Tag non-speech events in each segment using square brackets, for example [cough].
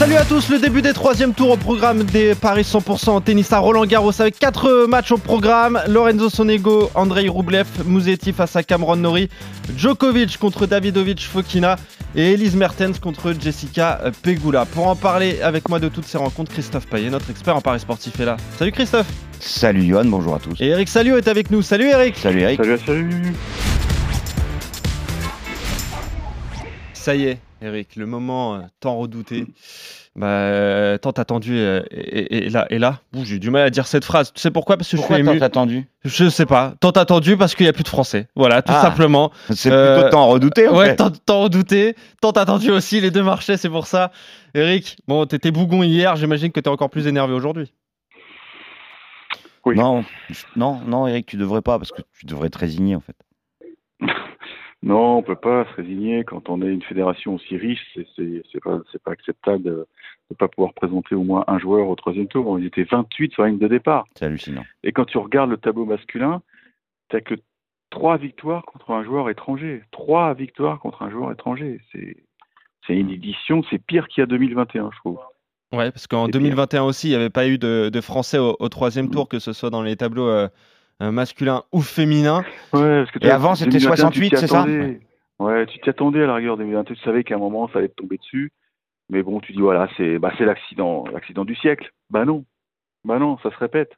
Salut à tous, le début des troisième tours au programme des Paris 100% en tennis à Roland Garros avec quatre matchs au programme. Lorenzo Sonego, Andrei Rublev, Musetti face à Cameron Nori, Djokovic contre Davidovic Fokina et Elise Mertens contre Jessica Pegula. Pour en parler avec moi de toutes ces rencontres, Christophe Payet, notre expert en Paris sportif est là. Salut Christophe Salut Johan, bonjour à tous. Et Eric Salio est avec nous. Salut Eric Salut Eric. Salut, salut. Ça y est, Eric, le moment euh, tant redouté, bah, euh, tant attendu euh, est là. Et là, Ouh, j'ai du mal à dire cette phrase. Tu sais pourquoi? Parce que Pourquoi je suis tant ému. attendu? Je sais pas. Tant attendu parce qu'il n'y a plus de français. Voilà, tout Ah. simplement. C'est Euh, plutôt tant redouté en Ouais, tant, tant redouté, tant attendu aussi. Les deux marchaient, c'est pour ça. Eric, bon, t'étais bougon hier. J'imagine que t'es encore plus énervé aujourd'hui. Oui. Non, non, non, Eric, tu devrais pas parce que tu devrais te résigner en fait. [laughs] Non, on peut pas se résigner quand on est une fédération aussi riche. C'est c'est pas c'est pas acceptable de ne pas pouvoir présenter au moins un joueur au troisième tour. Ils étaient 28 sur la ligne de départ. C'est hallucinant. Et quand tu regardes le tableau masculin, t'as que trois victoires contre un joueur étranger. Trois victoires contre un joueur étranger. C'est c'est une édition. C'est pire qu'il y a 2021, je trouve. Ouais, parce qu'en C'est 2021 aussi, il n'y avait pas eu de, de français au, au troisième tour, que ce soit dans les tableaux euh, masculins ou féminins. Ouais, parce que Et avant, c'était 2021, 68, tu t'y c'est ça. Ouais, tu t'y attendais à la rigueur 2021. Tu savais qu'à un moment, ça allait te tomber dessus. Mais bon, tu dis, voilà, c'est bah, c'est l'accident l'accident du siècle. Bah non. Bah non, ça se répète.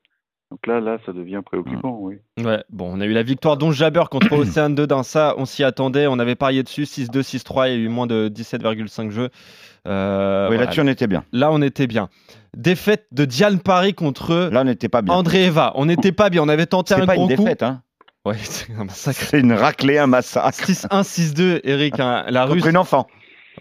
Donc là, là, ça devient préoccupant, oui. Ouais, bon, on a eu la victoire d'Onge Jabeur contre [coughs] Océane 2 dans ça, on s'y attendait, on avait parié dessus, 6-2, 6-3, il y a eu moins de 17,5 jeux. Euh, oui, voilà. là-dessus, on était bien. Là, on était bien. Défaite de Diane Paris contre Là, on n'était pas bien. André Eva. On n'était pas bien, on avait tenté C'est un pas gros une coup. défaite, hein. Ouais, [laughs] c'est un massacre. C'est une raclée, un massacre. 6-1, 6-2, Eric, hein, la russe. Une enfant.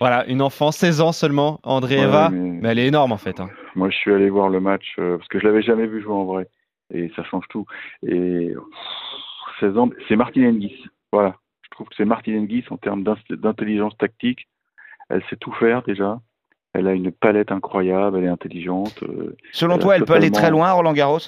Voilà, une enfant, 16 ans seulement, André Ouais, Eva. mais- Mais elle est énorme en fait. hein. Moi, je suis allé voir le match euh, parce que je l'avais jamais vu jouer en vrai. Et ça change tout. Et pff, 16 ans, c'est Martine Hingis. Voilà. Je trouve que c'est Martine Hingis en termes d'intelligence tactique. Elle sait tout faire déjà. Elle a une palette incroyable, elle est intelligente. euh. Selon Euh, toi, elle peut aller très loin, Roland Garros?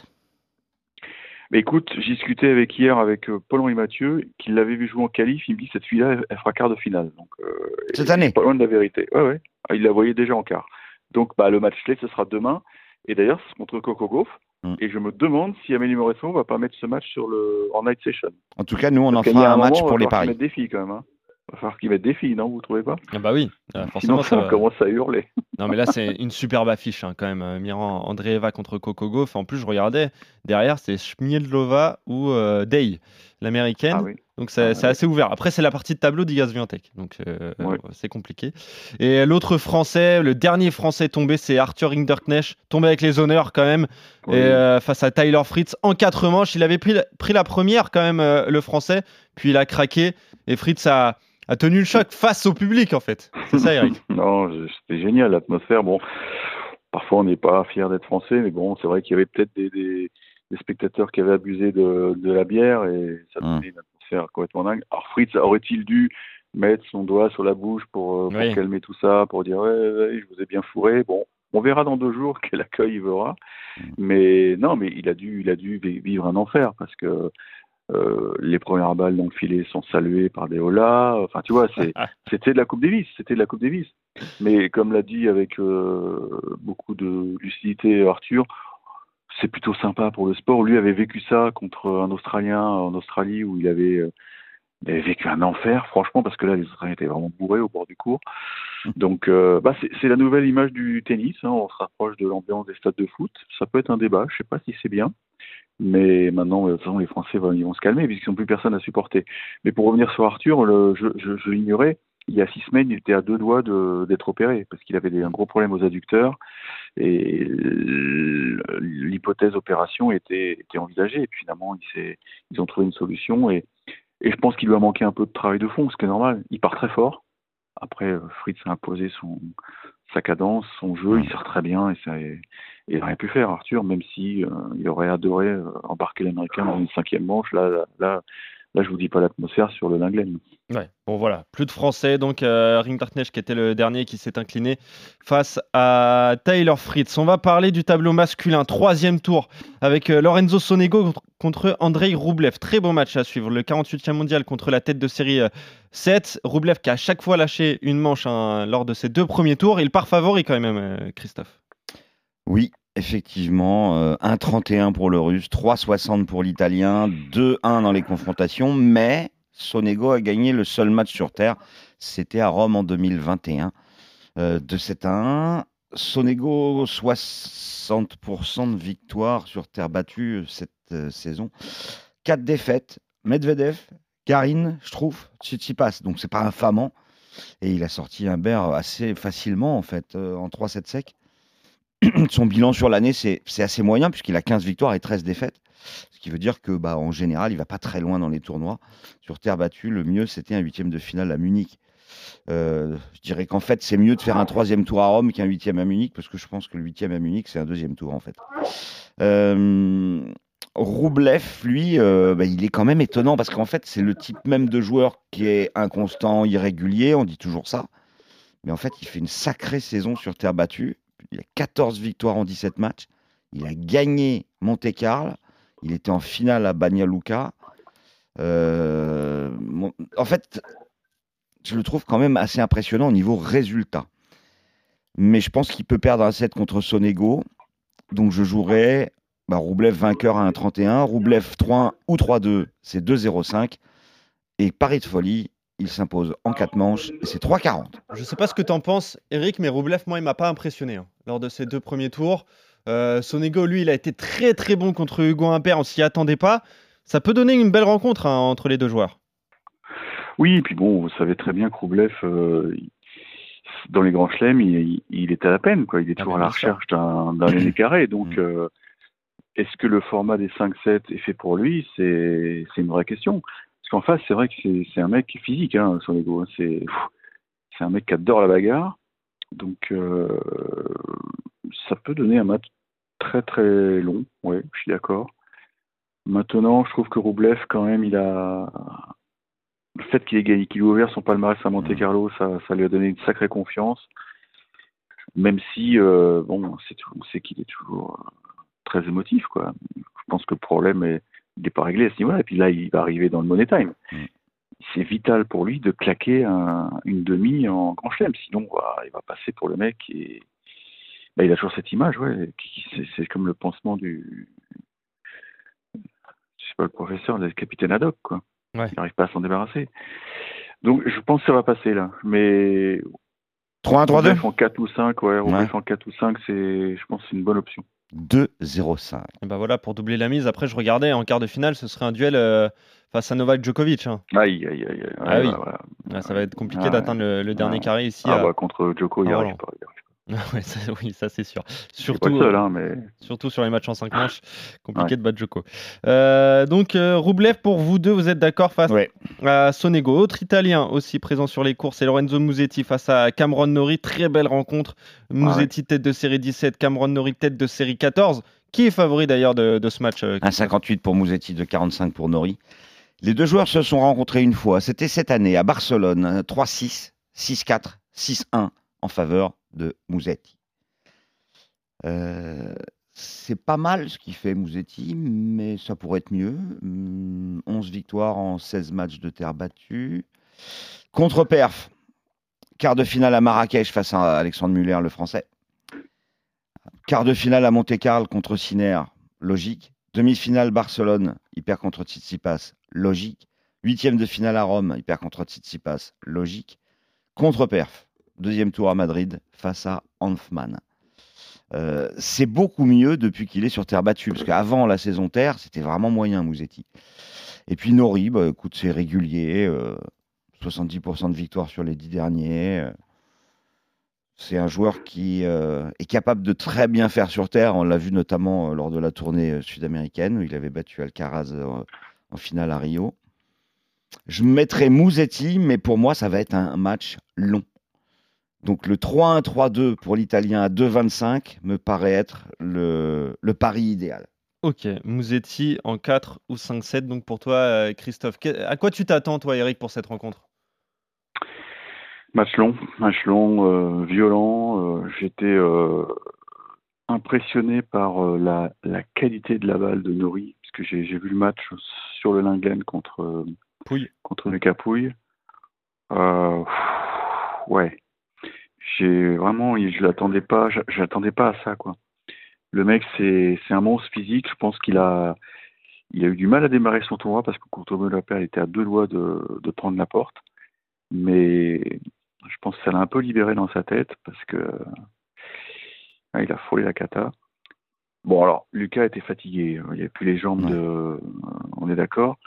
Mais écoute, j'ai discuté avec hier avec euh, Paul-Henri Mathieu, qui l'avait vu jouer en qualif. Il me dit cette fille-là, elle, fera quart de finale. Donc, euh, Cette et année? Pas loin de la vérité. Ouais, ouais. Ah, il la voyait déjà en quart. Donc, bah, le match clé, ce sera demain. Et d'ailleurs, c'est contre Coco Gauff. Mm. Et je me demande si Amélie Moresson va pas mettre ce match sur le en night session. En tout cas, nous, on en Parce fera un moment, match pour les paris. des filles quand même. Hein. Va falloir qu'ils mettent des filles, non Vous trouvez pas? Ah bah oui, euh, Sinon, forcément ça on va. commence à hurler. [laughs] Non mais là c'est une superbe affiche hein, quand même. euh, Mirant André Eva contre Coco Gauff. En plus je regardais derrière c'est Schmiedlova ou euh, Day, l'américaine. Ah oui. Donc c'est Ah, ouais. assez ouvert. Après c'est la partie de tableau d'Igas Viantec. Donc euh, Ouais. c'est compliqué. Et l'autre français, le dernier français tombé c'est Arthur Hinderknecht, tombé avec les honneurs quand même. Et euh, face à Tyler Fritz en quatre manches, il avait pris, la- pris la première quand même le français, puis il a craqué et Fritz a, a tenu le choc face au public en fait. C'est ça Eric. [laughs] non, c'était génial l'atmosphère. Bon, parfois on n'est pas fier d'être français, mais bon, c'est vrai qu'il y avait peut-être des, des, des spectateurs qui avaient abusé de, de la bière et ça Hum. donnait une atmosphère complètement dingue. Alors Fritz aurait-il dû mettre son doigt sur la bouche pour, euh, pour Oui. calmer tout ça, pour dire ouais, ouais, je vous ai bien fourré. Bon, on verra dans deux jours [laughs] quel accueil il verra. Mais non, mais il a dû, il a dû vi- vivre un enfer parce que euh, les premières balles dans le filet sont saluées par des holas. Enfin, tu vois, [laughs] c'était de la Coupe Davis. C'était de la Coupe Davis. Mais comme l'a dit avec euh, beaucoup de lucidité Arthur, c'est plutôt sympa pour le sport. Lui avait vécu ça contre un Australien en Australie où il avait, euh, il avait vécu un enfer, franchement, parce que là, les Australiens étaient vraiment bourrés au bord du cours. Donc, euh, bah, c'est, c'est la nouvelle image du tennis. hein. On se rapproche de l'ambiance des stades de foot. Ça peut être un débat. Je sais pas si c'est bien. Mais maintenant, de toute façon, les Français vont, ils vont se calmer puisqu'ils n'ont plus personne à supporter. Mais pour revenir sur Arthur, le, je, je, je l'ignorais. Il y a six semaines, il était à deux doigts de- d'être opéré parce qu'il avait des, un gros problème aux adducteurs et l'hypothèse opération était, était envisagée. Et puis finalement, il ils ont trouvé une solution et, et je pense qu'il lui a manqué un peu de travail de fond, ce qui est normal. Il part très fort. Après, euh, Fritz a imposé son, sa cadence, son jeu, il sert très bien et ça et il rien pu faire, Arthur, même si euh, il aurait adoré euh, embarquer l'Américain dans une cinquième manche. Là, là, là, je vous dis pas l'atmosphère sur le Linglen. Ouais, bon voilà, plus de Français, donc euh, Ringdarknecht qui était le dernier qui s'est incliné face à Tyler Fritz. On va parler du tableau masculin, troisième tour, avec euh, Lorenzo Sonego contre- Andrei Roublev. Très bon match à suivre, le 48e mondial contre la tête de série euh, 7. Roublev qui a à chaque fois lâché une manche hein, lors de ses deux premiers tours. Il part favori quand même, Christophe. Oui, effectivement. euh, 1,31 pour le russe, 3,60 pour l'italien, 2-1 dans les confrontations. Mais Sonego a gagné le seul match sur Terre. C'était à Rome en 2021. Euh, de 7 à 1. Sonego, 60% de victoire sur terre battue euh, cette euh, saison. 4 défaites. Medvedev, Karine, je trouve, Tsitsipas. Donc c'est pas infamant. Et il a sorti un bear assez facilement, en fait, euh, en 3-7 secs. [clears throat] Son bilan sur l'année, c'est assez moyen, puisqu'il a 15 victoires et 13 défaites. Ce qui veut dire que, bah, en général, il va pas très loin dans les tournois. Sur terre battue, le mieux, c'était un huitième de finale à Munich. Euh, je dirais qu'en fait, c'est mieux de faire un troisième tour à Rome qu'un huitième à Munich, parce que je pense que le huitième à Munich, c'est un deuxième tour, en fait. Euh, Roublev, lui, euh, bah, il est quand même étonnant, parce qu'en fait, c'est le type même de joueur qui est inconstant, irrégulier, on dit toujours ça. Mais en fait, il fait une sacrée saison sur terre battue. Il a 14 victoires en 17 matchs. Il a gagné Monte-Carlo. Il était en finale à Banja Luka. Euh, en fait, je le trouve quand même assez impressionnant au niveau résultat. Mais je pense qu'il peut perdre un set contre Sonego. Donc je jouerai bah, Roublev vainqueur à 1,31. Roublev 3-1 ou 3-2, c'est 2,05. Et Paris de folie, il s'impose en 4 manches et c'est 3,40. Je sais pas ce que t'en penses, Eric, mais Roublev, moi, il m'a pas impressionné hein, lors de ses deux premiers tours. Euh, Sonego, lui, il a été très très bon contre Hugo Humbert, on s'y attendait pas. Ça peut donner une belle rencontre hein, entre les deux joueurs. Oui, et puis bon, vous savez très bien que Roublev, euh, il- dans les grands chelems, il, est à la peine, quoi. Il est Ah, toujours à la recherche d'un [coughs] aîné carré. Donc, Mm. euh, est-ce que le format des 5-7 est fait pour lui? C'est c'est une vraie question. Parce qu'en face, c'est vrai que c'est un mec physique, hein, son ego. hein. C'est un mec qui adore la bagarre. Donc, euh, ça peut donner un match très très long. Oui, je suis d'accord. Maintenant, je trouve que Roublev, quand même, il a le fait qu'il ait gagné, qu'il ait ouvert son palmarès à Monte Carlo, ça, ça lui a donné une sacrée confiance. Même si, euh, bon, on sait qu'il est toujours euh, très émotif, quoi. Je pense que le problème est, il n'est pas réglé à ce niveau-là. Et puis là, il va arriver dans le money time. Mm. C'est vital pour lui de claquer un- une demi en grand chelem. Sinon, bah, il va passer pour le mec est- bah, il a toujours cette image, ouais. c'est- comme le pansement du, je sais pas, le professeur, le capitaine Haddock, quoi. Ouais. Il n'arrive pas à s'en débarrasser. Donc, je pense que ça va passer, là. Mais 3-1, 3-2 Roublev en 4 ou 5, ouais, Roublev en 4 ou 5, c'est, je pense que c'est une bonne option. 2-0-5. Et bah voilà, pour doubler la mise. Après, je regardais en quart de finale, ce serait un duel euh, face à Novak Djokovic. hein. Aïe, aïe, aïe, aïe. Ah oui. bah, voilà. Ouais, ça va être compliqué Ah, d'atteindre le, le dernier carré ici. Ah, à- bah, contre Djoko, il n'y Ah, arrive voilà. pas. il y arrive pas. [laughs] Ouais, ça- oui, ça c'est sûr. Pas Surtout, seul, euh, hein, mais surtout sur les matchs en 5 manches, compliqué Ouais. de battre Djoko. Euh, donc, euh, Roublev, pour vous deux, vous êtes d'accord face Ouais. à Sonego. Autre Italien aussi présent sur les courses, c'est Lorenzo Musetti face à Cameron Nori. Très belle rencontre. Musetti tête de série 17, Cameron Nori tête de série 14. Qui est favori d'ailleurs de, de ce match euh, Un 58 pour Musetti, de 45 pour Nori. Les deux joueurs se sont rencontrés une fois. C'était cette année à Barcelone. hein, 3-6, 6-4, 6-1 en faveur de Musetti. Euh, c'est pas mal ce qu'il fait Musetti, mais ça pourrait être mieux. Hum, 11 victoires en 16 matchs de terre battue. Contre-perf, quart de finale à Marrakech face à Alexandre Muller, le français. Quart de finale à Monte-Carlo contre Sinner, logique. Demi-finale Barcelone, il perd contre Tsitsipas, logique. Huitième de finale à Rome, il perd contre Tsitsipas, logique. Contre-perf, deuxième tour à Madrid face à Hanfmann. Euh, c'est beaucoup mieux depuis qu'il est sur terre battue, parce qu'avant la saison terre, c'était vraiment moyen, Mouzetti. Et puis Nori, bah, écoute, c'est régulier, euh, 70% de victoire sur les dix derniers. euh, c'est un joueur qui euh, est capable de très bien faire sur terre. On l'a vu notamment euh, lors de la tournée euh, sud-américaine où il avait battu Alcaraz euh, en finale à Rio. Je mettrais Mouzetti, mais pour moi, ça va être un match long. Donc le 3-1-3-2 pour l'Italien à 2-25 me paraît être le, le pari idéal. Ok, Mouzetti en 4 ou 5-7. Donc pour toi, euh, Christophe, que- à quoi tu t'attends, toi, Eric, pour cette rencontre? Match long, match long, euh, violent. euh, J'étais euh, impressionné par euh, la, la qualité de la balle de Nori, puisque j'ai j'ai vu le match sur le Lingen contre, euh, Pouille. contre le Capouille. Euh, ouais, j'ai vraiment, je l'attendais pas, j'a- j'attendais pas à ça quoi. Le mec, c'est c'est un monstre physique. Je pense qu'il a, il a eu du mal à démarrer son tournoi parce que contre Lapère, il était à deux doigts de, de prendre la porte. Mais je pense que ça l'a un peu libéré dans sa tête parce que ouais, il a frôlé la cata. Bon alors, Lucas était fatigué. Il n'y avait plus les jambes de, on est d'accord.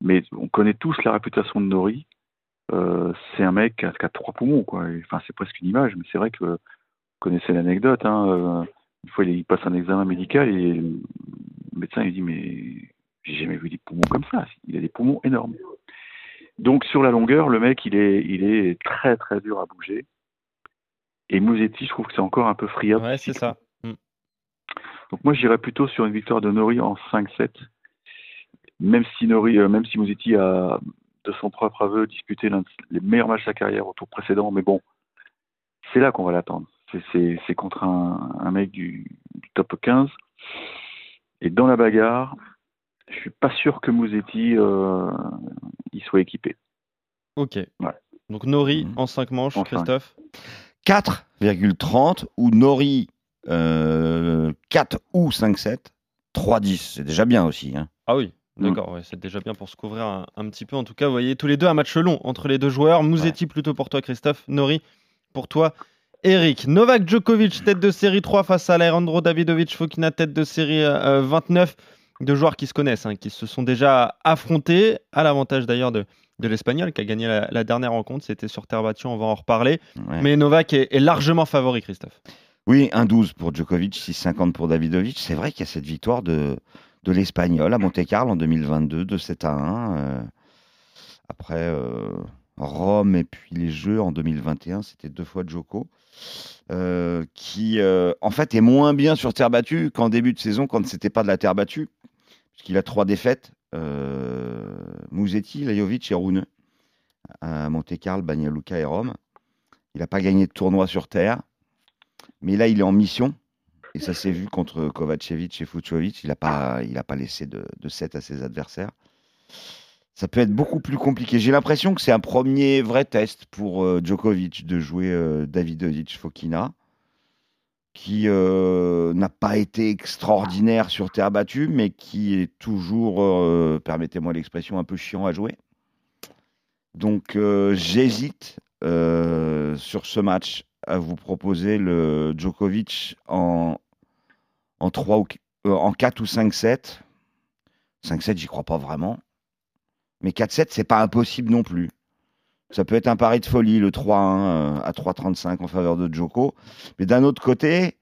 Mais on connaît tous la réputation de Nori. Euh, c'est un mec qui a, qui a trois poumons, quoi. Enfin, c'est presque une image, mais c'est vrai que vous connaissez l'anecdote. Hein, euh, une fois, il, passe un examen médical et le médecin il dit mais j'ai jamais vu des poumons comme ça. Il a des poumons énormes. Donc sur la longueur, le mec, il est, il est très très dur à bouger. Et Mouzetti, je trouve que c'est encore un peu friable. Ouais, c'est ça. Mm. Donc moi, j'irais plutôt sur une victoire de Nori en 5-7. Même si Nori, euh, même si Mouzetti a, de son propre aveu, disputé l'un de- les meilleurs matchs de sa carrière au tour précédent, mais bon, c'est là qu'on va l'attendre. C'est- contre un, un mec du, du top 15. Et dans la bagarre, je suis pas sûr que Mouzetti euh, il soit équipé. Ok. Ouais. Donc Nori Mhm. en 5 manches, En. Christophe 4,30 ou Nori euh, 4 ou 5-7, 3-10. C'est déjà bien aussi. hein. Ah oui, d'accord, ouais, c'est déjà bien pour se couvrir un, un petit peu. En tout cas, vous voyez, tous les deux un match long entre les deux joueurs. Mouzetti plutôt pour toi, Christophe. Nori pour toi, Eric. Novak Djokovic, tête de série 3 face à Alejandro Davidovic Fokina, tête de série euh, 29. Deux joueurs qui se connaissent, hein, qui se sont déjà affrontés, à l'avantage d'ailleurs de, de l'Espagnol qui a gagné la, la dernière rencontre. C'était sur terre battue, on va en reparler. Ouais. Mais Novak est, est largement favori, Christophe. Oui, 1-12 pour Djokovic, 6-50 pour Davidovic. C'est vrai qu'il y a cette victoire de, de l'Espagnol à Monte-Carlo en 2022, de 7 à 1. euh, après euh, Rome et puis les Jeux en 2021, c'était deux fois Djoko. euh, qui en fait est moins bien sur terre battue qu'en début de saison quand c'était pas de la terre battue, puisqu'il a trois défaites Musetti, Lajovic et Rune à Monte-Carlo, Bagnaluca et Rome. Il n'a pas gagné de tournoi sur terre. Mais là, il est en mission. Et ça s'est vu contre Kovacevic et Fucovic. Il n'a pas, pas laissé de, de 7 à ses adversaires. Ça peut être beaucoup plus compliqué. J'ai l'impression que c'est un premier vrai test pour euh, Djokovic de jouer euh, Davidovic Fokina, qui euh, n'a pas été extraordinaire sur terre battue, mais qui est toujours, euh, permettez-moi l'expression, un peu chiant à jouer. Donc j'hésite sur ce match à vous proposer le Djokovic en, en, 3 ou, euh, en 4 ou 5-7. 5-7, j'y crois pas vraiment. Mais 4-7, c'est pas impossible non plus. Ça peut être un pari de folie, le 3-1 euh, à 3-35 en faveur de Djoko. Mais d'un autre côté,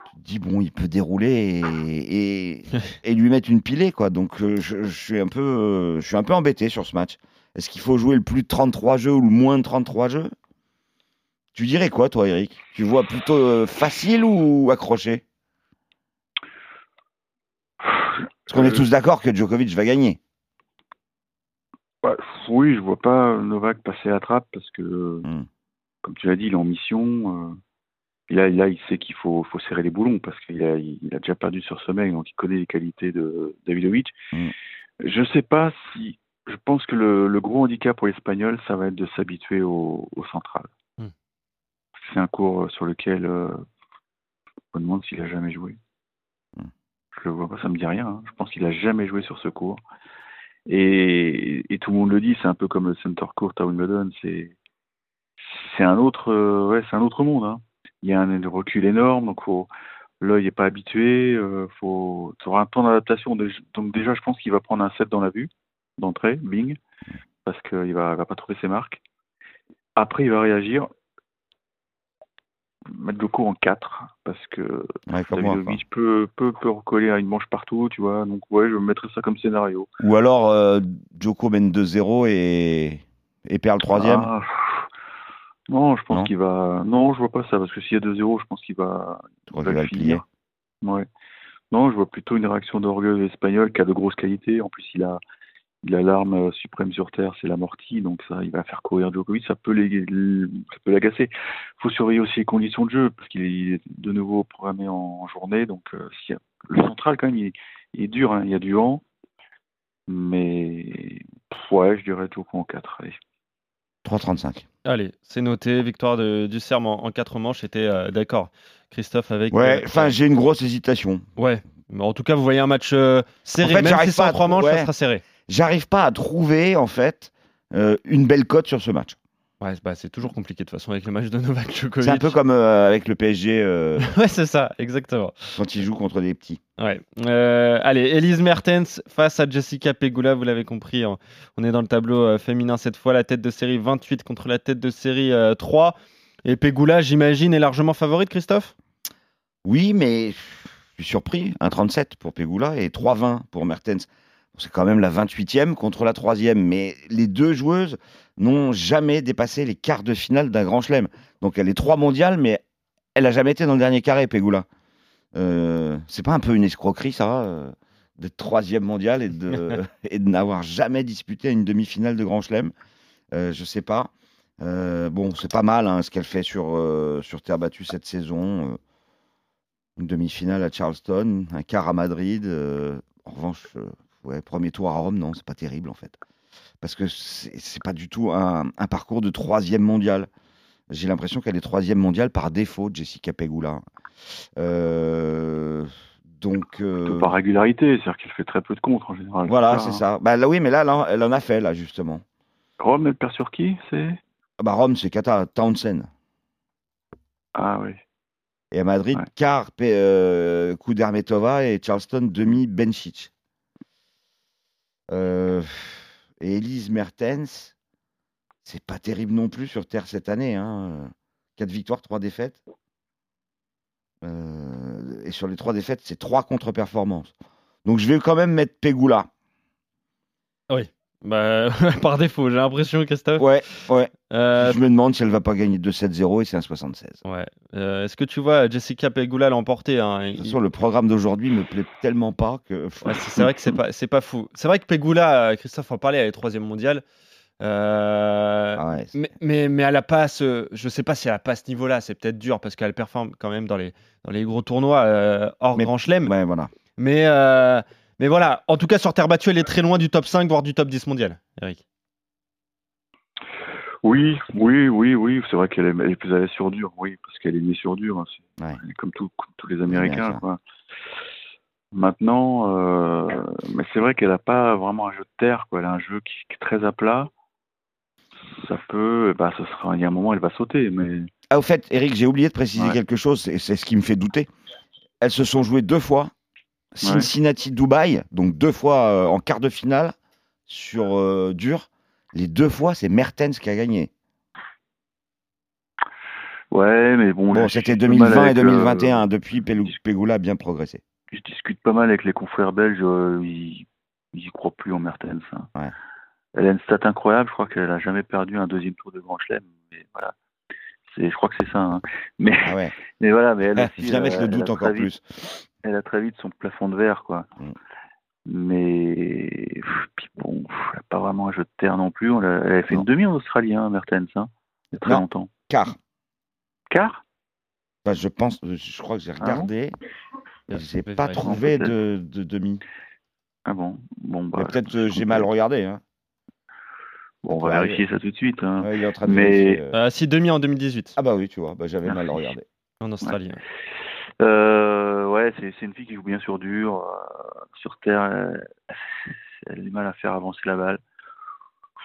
tu te dis, bon, il peut dérouler et, et, [laughs] et lui mettre une pilée, quoi. Donc, euh, je, je suis un peu, euh, je suis un peu embêté sur ce match. Est-ce qu'il faut jouer le plus de 33 jeux ou le moins de 33 jeux? Tu dirais quoi, toi, Eric? Tu vois plutôt euh, facile ou accroché? Parce qu'on est tous d'accord que Djokovic va gagner. Ouais, oui, je vois pas Novak passer à trappe parce que, Hmm. comme tu l'as dit, il est en mission. euh, et là, là, il sait qu'il faut, faut serrer les boulons parce qu'il a, il a déjà perdu sur ce mec, donc il connaît les qualités de Davidovic. Hmm. Je sais pas si. Je pense que le, le gros handicap pour l'Espagnol, ça va être de s'habituer au, au central. C'est un cours sur lequel euh, on me demande s'il a jamais joué. Hmm. Je le vois pas, ça me dit rien. hein. Je pense qu'il a jamais joué sur ce cours. Et, et tout le monde le dit, c'est un peu comme le center court à Wimbledon, c'est c'est un autre euh, ouais, c'est un autre monde. hein. Il y a un recul énorme, donc faut l'œil n'est pas habitué, euh, faut tu auras un temps d'adaptation. Donc déjà, je pense qu'il va prendre un set dans la vue d'entrée, bing, parce qu'il va il va pas trouver ses marques. Après, il va réagir, mettre le coup en 4 parce que Ouais, peut, peut, peut recoller à une manche partout, tu vois. Donc ouais, je mettrais ça comme scénario. Ou alors euh, Djoko mène 2-0 et, et perd le troisième. Ah, non, je pense qu'il va. Non, je vois pas ça parce que s'il y a 2-0, je pense qu'il va. Qu'il va le plier. Ouais. Non, je vois plutôt une réaction d'orgueil espagnol qui a de grosses qualités. En plus, il a, il a l'arme euh, suprême sur Terre, c'est l'amorti, donc ça, il va faire courir Djokovic, ça peut les- ça peut l'agacer. Il faut surveiller aussi les conditions de jeu, parce qu'il est de nouveau programmé en, en journée, donc euh, le central, quand même, il, il est dur, hein, il y a du vent, mais ouais, je dirais Djoko en 4. Allez. 3,35. Allez, c'est noté. Victoire de- du Serme en, en quatre manches. Était euh, d'accord, Christophe, avec. Ouais, euh, enfin, j'ai une grosse hésitation. ouais. Mais en tout cas, vous voyez un match euh, serré. En fait, Même si c'est en trois manches, ça sera serré. J'arrive pas à trouver, en fait, euh, une belle cote sur ce match. Ouais, bah, c'est toujours compliqué de toute façon avec le match de Novak Djokovic. C'est un peu comme euh, avec le PSG euh, [laughs] ouais, c'est ça, exactement. quand il joue contre des petits. Ouais. Euh, allez, Elise Mertens face à Jessica Pegula, vous l'avez compris. hein. On est dans le tableau féminin cette fois, la tête de série 28 contre la tête de série euh, 3. Et Pegula, j'imagine, est largement favorite, Christophe? Oui, mais je suis surpris. 1,37 pour Pegula et 3,20 pour Mertens. C'est quand même la 28e contre la 3e. Mais les deux joueuses n'ont jamais dépassé les quarts de finale d'un grand chelem. Donc elle est 3 mondiale, mais elle n'a jamais été dans le dernier carré, Pegula. Euh, c'est pas un peu une escroquerie, ça euh, D'être troisième mondiale et de, [laughs] [laughs] et de n'avoir jamais disputé une demi-finale de grand chelem? Euh, Je sais pas. Euh, bon, c'est pas mal hein, ce qu'elle fait sur, sur terre battue cette saison. une demi-finale à Charleston, un quart à Madrid. en revanche, ouais, premier tour à Rome, non, c'est pas terrible en fait. Parce que c'est pas du tout un, un parcours de troisième mondial. J'ai l'impression qu'elle est troisième mondiale par défaut, Jessica Pegula. Euh, donc. euh, Par régularité, c'est-à-dire qu'il fait très peu de contre en général. voilà, hein. c'est ça. Bah, là, oui, mais là, elle en- elle en a fait, là, justement. Rome, elle perd sur qui C'est? Ah Bah, Rome, c'est Kata Townsend. Ah oui. Et à Madrid, Ouais. euh, Kudermetova et Charleston demi Benchic. Euh, et Elise Mertens, c'est pas terrible non plus sur terre cette année. Hein. 4 victoires, 3 défaites. Euh, et sur les 3 défaites, c'est 3 contre-performances. Donc je vais quand même mettre Pegula. Bah, [laughs] Par défaut, j'ai l'impression, Christophe. Ouais, ouais. Euh, je me demande si elle va pas gagner 2-7-0 et c'est un 76. ouais. Euh, Est-ce que tu vois Jessica Pegula l'emporter hein, De toute il- façon, le programme d'aujourd'hui me plaît tellement pas que. Ouais, [laughs] c'est vrai que c'est pas, c'est pas fou. C'est vrai que Pegula, euh, Christophe en parlait, elle est troisième mondiale. Euh, Ah ouais, mais, mais, mais elle a pas ce. Je sais pas si elle a pas ce niveau-là. C'est peut-être dur parce qu'elle performe quand même dans les, dans les gros tournois hors Mais- Grand Chelem. ouais, voilà. Mais, mais voilà, en tout cas, sur terre battue, elle est très loin du top 5, voire du top 10 mondial, Eric. Oui, oui, oui, oui. C'est vrai qu'elle est, plus à l'aise sur dur, oui, parce qu'elle est née sur dur. hein, c'est- Ouais. elle est comme, tout- comme tous les Américains. Quoi. Maintenant, euh, mais c'est vrai qu'elle n'a pas vraiment un jeu de terre. Quoi. Elle a un jeu qui, qui est très à plat. Ça peut, bah, ce sera, il y a un moment, elle va sauter, mais Ah, au fait, Eric, j'ai oublié de préciser Ouais. quelque chose, et c'est ce qui me fait douter. Elles se sont jouées deux fois. Cincinnati-Dubaï, donc deux fois euh, en quart de finale sur euh, dur. Les deux fois, c'est Mertens qui a gagné. ouais, mais bon. Bon, c'était discute pas mal 2020 et avec, euh, 2021. Depuis, Pegula a bien progressé. je discute pas mal avec les confrères belges, euh, ils, ils y croient plus en Mertens. hein. Ouais. Elle a une stat incroyable, je crois qu'elle a jamais perdu un deuxième tour de Grand Chelem, mais voilà. C'est, je crois que c'est ça. hein. Mais, Ah ouais, [laughs] mais voilà, mais elle aussi, euh, mettre le a doute très encore vite- plus. Elle a très vite son plafond de verre, quoi. Mm. Mais pff, puis bon, pff, elle n'a pas vraiment un jeu de terre non plus. On l'a- elle a fait Non. une demi en Australie, hein, Mertens, hein, il y a très Non. longtemps. Car, Car bah, je pense, je crois que j'ai Ah bon? regardé. et j'ai pas trouvé de, de demi. Ah bon? Bon, bah, peut-être euh, j'ai mal regardé. Hein. Bon, on va vérifier ça tout de suite. hein. Ouais, il est en train de Mais- euh. Euh, si, demi en 2018, Ah bah oui, tu vois, bah, j'avais mal Merci. regardé. en Australie. ouais. Euh, ouais, c'est c'est une fille qui joue bien sur dur, euh, sur terre. elle a du mal à faire avancer la balle.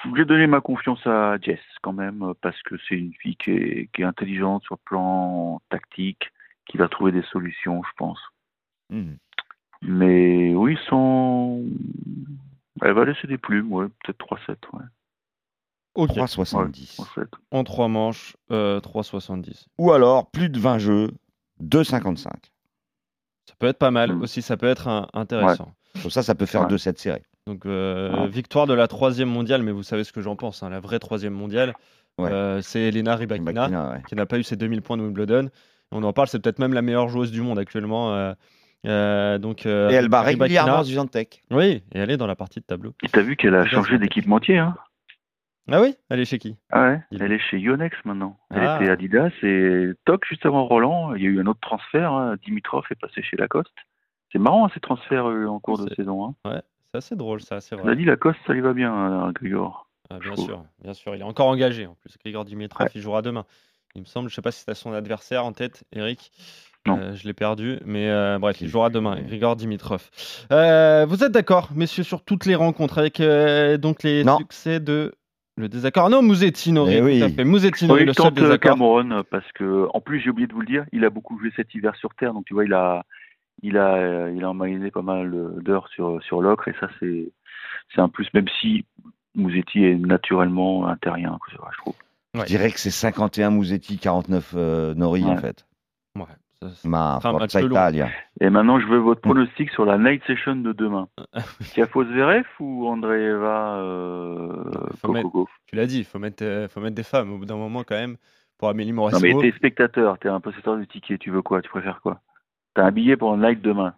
Je vais donner ma confiance à Jess quand même, parce que c'est une fille qui est, qui est intelligente sur le plan tactique, qui va trouver des solutions, je pense. Mhm. Mais oui, sans. Elle va laisser des plumes, ouais, peut-être 3-7, ouais. Ok. 3,70. 3-7. En 3 manches, euh, 3,70. Ou alors, plus de 20 jeux, 2,55. Ça peut être pas mal Mm. aussi, ça peut être un- intéressant. Comme ça, ça peut faire Ouais. 2-7 séries. Donc, euh, Ouais. victoire de la troisième mondiale, mais vous savez ce que j'en pense. hein, la vraie troisième mondiale, Ouais. euh, c'est Elena Rybakina, Bakina, ouais. qui n'a pas eu ses 2000 points de Wimbledon. On en parle, c'est peut-être même la meilleure joueuse du monde actuellement. euh, Euh, donc, euh, Et elle bat Rybakina. régulièrement Zviantec. Oui, et elle est dans la partie de tableau. Et t'as vu qu'elle a changé d'équipementier, hein Ah oui Elle est chez qui? Ah ouais, Il- elle est chez Yonex maintenant. Elle Ah. était Adidas et toc, juste avant Roland, il y a eu un autre transfert. hein. Dimitrov est passé chez Lacoste. C'est marrant hein, ces transferts euh, en cours de saison. Hein. C'est assez drôle, ça, c'est On a vrai. dit Lacoste, ça lui va bien, hein, Grigor. Ah, bien trouve. sûr, bien sûr. Il est encore engagé en plus. Grigor Dimitrov, Ouais. il jouera demain. Il me semble, je sais pas si c'est son adversaire en tête, Eric. Non. Euh, je l'ai perdu, mais euh, bref, il jouera demain. Grigor Dimitrov. Euh, vous êtes d'accord, messieurs, sur toutes les rencontres avec euh, donc les Non. succès de le désaccord. Ah Non, Mouzetti Nori, Eh tout oui. à fait. Mouzetti Nori, Oui, le il seul euh, désaccord. Cameron parce que, en plus, j'ai oublié de vous le dire, il a beaucoup joué cet hiver sur terre, donc tu vois, il a, il a, euh, il a emmagasiné pas mal euh, d'heures sur sur l'ocre et ça c'est, c'est un plus, même si Mouzetti est naturellement un terrien, je trouve. Je dirais que c'est 51 Mouzetti, 49 euh, Nori en Ouais. fait. Ouais, Ma Enfin, Forza. Italia. Et maintenant, je veux votre pronostic sur la night session de demain. [laughs] Tiafo Zverev ou Andreeva euh, Kokogov tu l'as dit, il faut mettre, euh, faut mettre des femmes au bout d'un moment quand même pour Amélie Non Mauresmo. mais t'es spectateur, t'es un possesseur de tickets, tu veux quoi Tu préfères quoi? T'as un billet pour un night demain.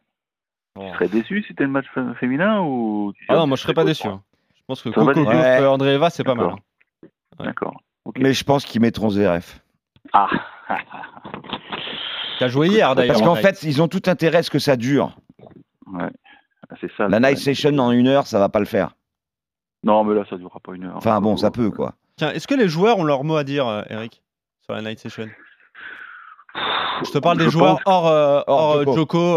Bon. Tu serais déçu si t'es le match fé- féminin ou tu Ah non, moi je serais pas déçu. hein. Je pense que Coco Ouais. Euh, Andreeva, c'est pas mal. D'accord. hein. Ouais. D'accord. Mais je pense qu'ils mettront Zverev. Ah [laughs] A joué hier d'ailleurs. Parce qu'en en fait, ils ont tout intérêt à ce que ça dure. Ouais. Ah, C'est ça. La night session en une heure, ça va pas le faire. Non, mais là, ça durera pas une heure. Enfin bon, ça peut quoi. Tiens, est-ce que les joueurs ont leur mot à dire, euh, Eric, sur la night session? Je te parle des Je joueurs pense- hors, euh, Hors hors, euh, Djoko.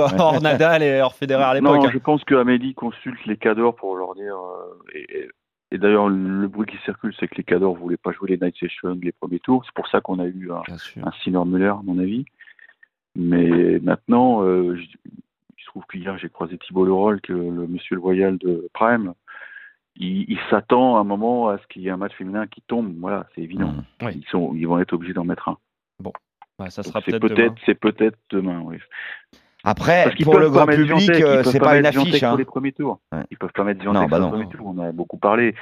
Djoko, [laughs] hors Nadal et hors Federer à l'époque. Non, hein. je pense que Amélie consulte les cadors pour leur dire. euh, et et- et d'ailleurs, le bruit qui circule, c'est que les cadors voulaient pas jouer les night sessions, les premiers tours. C'est pour ça qu'on a eu un, un Sinner Muller, à mon avis. Mais maintenant, euh, je, je trouve qu'hier, j'ai croisé Thibault Leroll, que le monsieur le Royal de Prime. Il, il s'attend à un moment à ce qu'il y ait un match féminin qui tombe. Voilà, c'est évident. Mmh. Oui. Ils, sont, ils vont être obligés d'en mettre un. Ouais, ça Donc, sera C'est peut-être demain. c'est peut-être demain. Oui. Après, Parce qu'ils pour peuvent le grand public, euh, ils c'est pas pas une affiche. pour hein. les premiers tours. Ouais. Ils peuvent pas mettre Non, Zviantec bah pour premiers tours. On a beaucoup parlé.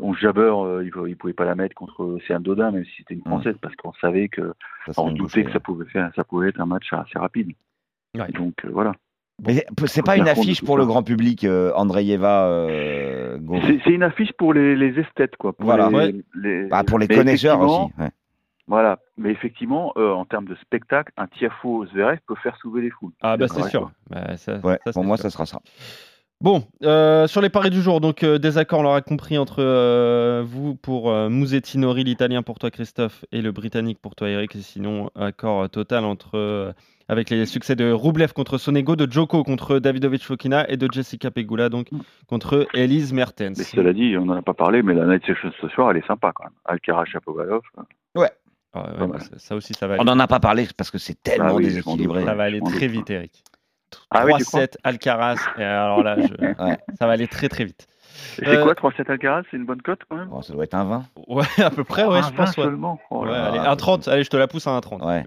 On Jabber, euh, il, il pouvait pas la mettre contre Céane Dodin, même si c'était une française, parce qu'on savait que, Ça on doutait que ça pouvait faire, ça pouvait être un match assez rapide. Ouais. Donc euh, voilà. Mais c'est pas une affiche pour ça. le grand public, euh, Andreeva euh. C'est une affiche pour les, les esthètes, quoi. Pour Voilà. les, Ouais. les- Bah, pour les connaisseurs aussi. ouais. Voilà. Mais effectivement, euh, en termes de spectacle, un Tiafo Zverev peut faire soulever les foules. Ah bah c'est sûr. Bah, ça- Ouais, ça, pour moi, sûr. ça sera ça. Bon, euh, sur les paris du jour, donc euh, désaccord, on l'aura compris, entre euh, vous pour euh, Mouzetti Nori, l'italien pour toi Christophe, et le britannique pour toi Eric, et sinon accord euh, total entre euh, avec les succès de Roublev contre Sonego, de Djoko contre Davidovic Fokina et de Jessica Pegula donc contre Elise Mertens. Mais cela dit, on n'en a pas parlé, mais la night session ce soir, elle est sympa quand même. Alcaraz, Chapovalov. Ah, ouais, bah, ça, ça aussi ça va On aller, n'en a pas parlé parce que c'est tellement Ah oui, déséquilibré. ça va aller très vite Eric. Ah oui, tu crois 3-7 Alcaraz, et alors là, je- [laughs] Ouais. ça va aller très très vite. Et Euh, C'est quoi 3-7 Alcaraz C'est une bonne cote quand même? Bon, ça doit être un 20. Ouais, à peu près, ouais, Un je pense. 20 Ouais, seulement Oh là Ouais, là. allez, 1,30, allez, je te la pousse à 1,30. Ouais.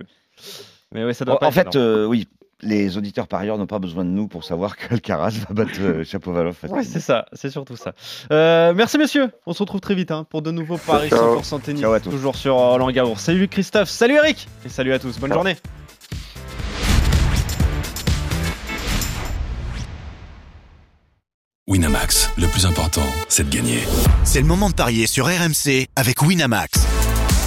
Mais ouais, ça doit En, pas en être fait, euh, oui, les auditeurs parieurs n'ont pas besoin de nous pour savoir [laughs] qu'Alcaraz va battre euh, [laughs] Chapovalov. Ouais, c'est ça, c'est surtout ça. Euh, merci messieurs, on se retrouve très vite hein, pour de nouveaux paris Ciao. 100% tennis, Ciao à tous. toujours sur Roland Garros. Salut Christophe, salut Eric, et salut à tous, bonne Ciao. journée. Winamax, le plus important, c'est de gagner. C'est le moment de parier sur RMC avec Winamax.